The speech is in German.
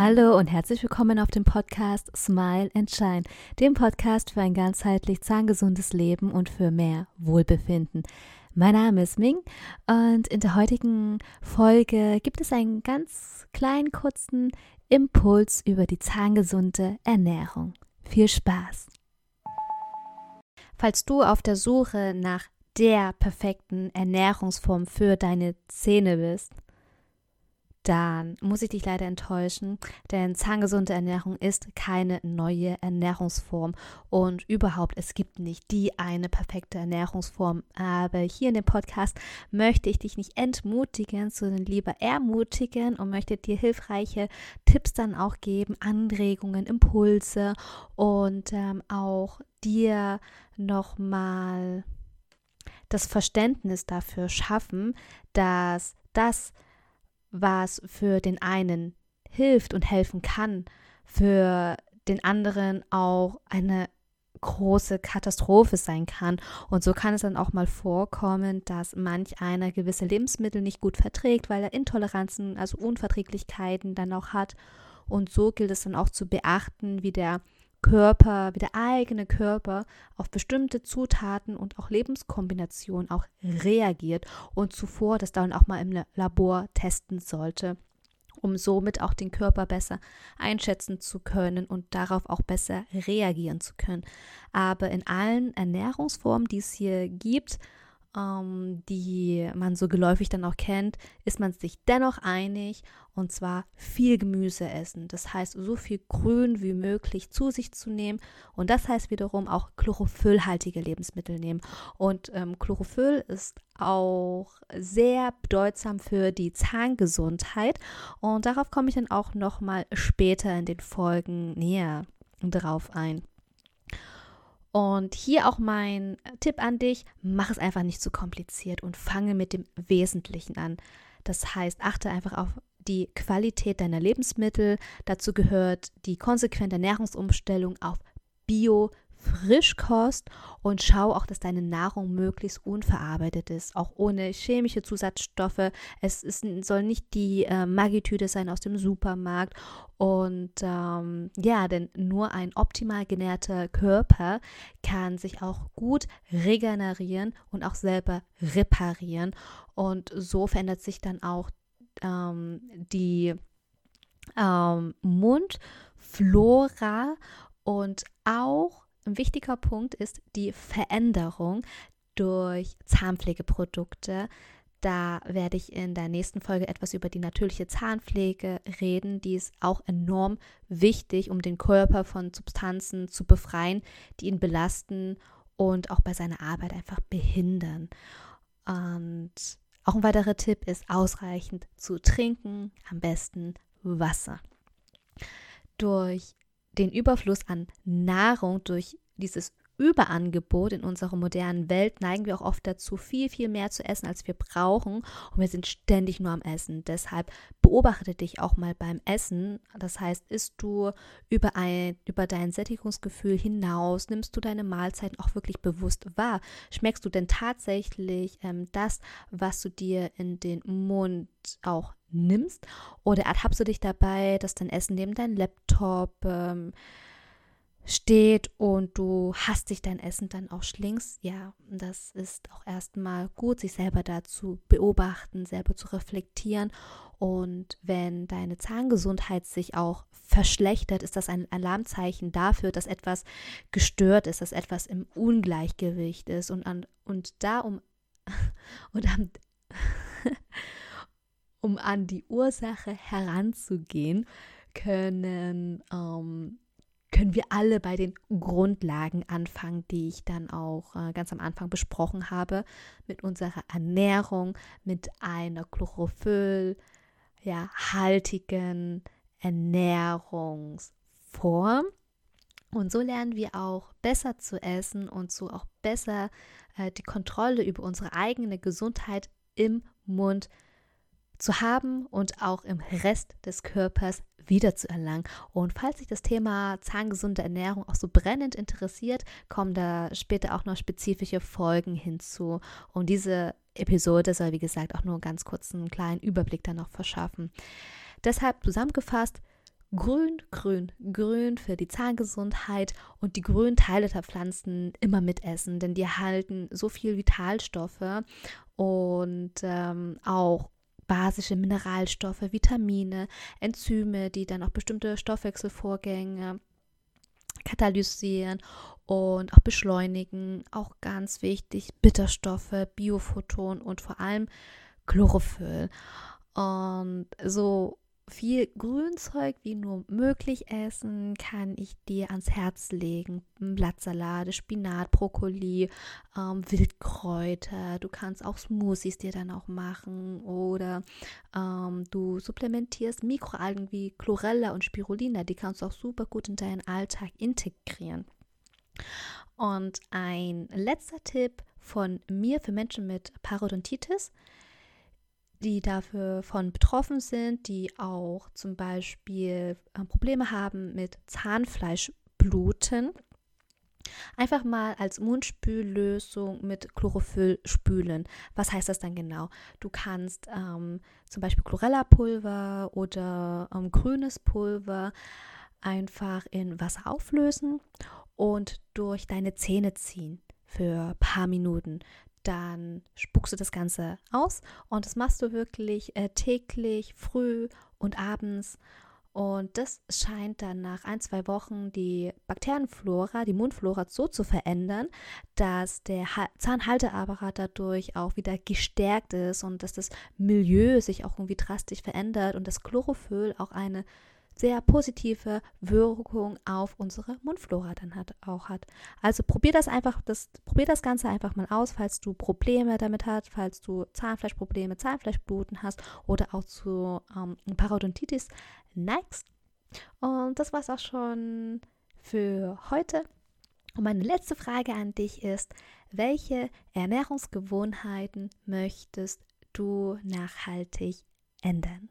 Hallo und herzlich willkommen auf dem Podcast Smile and Shine, dem Podcast für ein ganzheitlich zahngesundes Leben und für mehr Wohlbefinden. Mein Name ist Ming und in der heutigen Folge gibt es einen ganz kleinen kurzen Impuls über die zahngesunde Ernährung. Viel Spaß! Falls du auf der Suche nach der perfekten Ernährungsform für deine Zähne bist, dann muss ich dich leider enttäuschen, denn zahngesunde Ernährung ist keine neue Ernährungsform und überhaupt, es gibt nicht die eine perfekte Ernährungsform. Aber hier in dem Podcast möchte ich dich nicht entmutigen, sondern lieber ermutigen und möchte dir hilfreiche Tipps dann auch geben, Anregungen, Impulse und ähm, auch dir nochmal das Verständnis dafür schaffen, dass das, was für den einen hilft und helfen kann, für den anderen auch eine große Katastrophe sein kann. Und so kann es dann auch mal vorkommen, dass manch einer gewisse Lebensmittel nicht gut verträgt, weil er Intoleranzen, also Unverträglichkeiten dann auch hat. Und so gilt es dann auch zu beachten, wie der Körper, wie der eigene Körper auf bestimmte Zutaten und auch Lebenskombinationen auch reagiert und zuvor das dann auch mal im Labor testen sollte, um somit auch den Körper besser einschätzen zu können und darauf auch besser reagieren zu können. Aber in allen Ernährungsformen, die es hier gibt, ähm, die man so geläufig dann auch kennt, ist man sich dennoch einig und zwar viel Gemüse essen. Das heißt, so viel Grün wie möglich zu sich zu nehmen und das heißt wiederum auch chlorophyllhaltige Lebensmittel nehmen. Und ähm, Chlorophyll ist auch sehr bedeutsam für die Zahngesundheit und darauf komme ich dann auch noch mal später in den Folgen näher drauf ein. Und hier auch mein Tipp an dich, mach es einfach nicht zu kompliziert und fange mit dem Wesentlichen an. Das heißt, achte einfach auf die Qualität deiner Lebensmittel. Dazu gehört die konsequente Ernährungsumstellung auf Bio, Frischkost und schau auch, dass deine Nahrung möglichst unverarbeitet ist, auch ohne chemische Zusatzstoffe. Es ist, soll nicht die äh, Magitüte sein aus dem Supermarkt. Und ähm, ja, denn nur ein optimal genährter Körper kann sich auch gut regenerieren und auch selber reparieren. Und so verändert sich dann auch ähm, die ähm, Mundflora und auch ein wichtiger Punkt ist die Veränderung durch Zahnpflegeprodukte. Da werde ich in der nächsten Folge etwas über die natürliche Zahnpflege reden. Die ist auch enorm wichtig, um den Körper von Substanzen zu befreien, die ihn belasten und auch bei seiner Arbeit einfach behindern. Und auch ein weiterer Tipp ist ausreichend zu trinken, am besten Wasser. Durch den Überfluss an Nahrung durch dieses Überangebot in unserer modernen Welt neigen wir auch oft dazu, viel, viel mehr zu essen, als wir brauchen. Und wir sind ständig nur am Essen. Deshalb beobachte dich auch mal beim Essen. Das heißt, isst du über, ein, über dein Sättigungsgefühl hinaus? Nimmst du deine Mahlzeiten auch wirklich bewusst wahr? Schmeckst du denn tatsächlich ähm, das, was du dir in den Mund auch nimmst? Oder ertappst du dich dabei, dass dein Essen neben deinem Laptop ähm, steht und du hast dich dein Essen dann auch schlingst, ja, das ist auch erstmal gut, sich selber dazu beobachten, selber zu reflektieren. Und wenn deine Zahngesundheit sich auch verschlechtert, ist das ein Alarmzeichen dafür, dass etwas gestört ist, dass etwas im Ungleichgewicht ist. Und, an, und da um, und an, um an die Ursache heranzugehen, können ähm, können wir alle bei den Grundlagen anfangen, die ich dann auch äh, ganz am Anfang besprochen habe, mit unserer Ernährung, mit einer Chlorophyll, ja, Ernährungsform. Und so lernen wir auch besser zu essen und so auch besser äh, die Kontrolle über unsere eigene Gesundheit im Mund zu haben und auch im Rest des Körpers wiederzuerlangen. Und falls sich das Thema zahngesunde Ernährung auch so brennend interessiert, kommen da später auch noch spezifische Folgen hinzu. Und diese Episode soll, wie gesagt, auch nur ganz kurz einen kleinen Überblick dann noch verschaffen. Deshalb zusammengefasst, grün, grün, grün für die Zahngesundheit und die grünen Teile der Pflanzen immer mitessen, denn die erhalten so viel Vitalstoffe und ähm, auch basische Mineralstoffe, Vitamine, Enzyme, die dann auch bestimmte Stoffwechselvorgänge katalysieren und auch beschleunigen. Auch ganz wichtig, Bitterstoffe, Biophoton und vor allem Chlorophyll. Und so viel Grünzeug wie nur möglich essen, kann ich dir ans Herz legen. Blattsalate, Spinat, Brokkoli, ähm, Wildkräuter. Du kannst auch Smoothies dir dann auch machen oder ähm, du supplementierst Mikroalgen wie Chlorella und Spirulina. Die kannst du auch super gut in deinen Alltag integrieren. Und ein letzter Tipp von mir für Menschen mit Parodontitis die dafür von betroffen sind, die auch zum Beispiel äh, Probleme haben mit Zahnfleischbluten. Einfach mal als Mundspüllösung mit Chlorophyll spülen. Was heißt das dann genau? Du kannst ähm, zum Beispiel Chlorella-Pulver oder ähm, grünes Pulver einfach in Wasser auflösen und durch deine Zähne ziehen für ein paar Minuten dann spuckst du das Ganze aus und das machst du wirklich äh, täglich, früh und abends. Und das scheint dann nach ein, zwei Wochen die Bakterienflora, die Mundflora so zu verändern, dass der Zahnhalteapparat dadurch auch wieder gestärkt ist und dass das Milieu sich auch irgendwie drastisch verändert und das Chlorophyll auch eine sehr positive Wirkung auf unsere Mundflora dann hat, auch hat. Also probier das einfach, das, probier das Ganze einfach mal aus, falls du Probleme damit hast, falls du Zahnfleischprobleme, Zahnfleischbluten hast oder auch zu ähm, Parodontitis neigst. Und das war es auch schon für heute. Und meine letzte Frage an dich ist, welche Ernährungsgewohnheiten möchtest du nachhaltig ändern?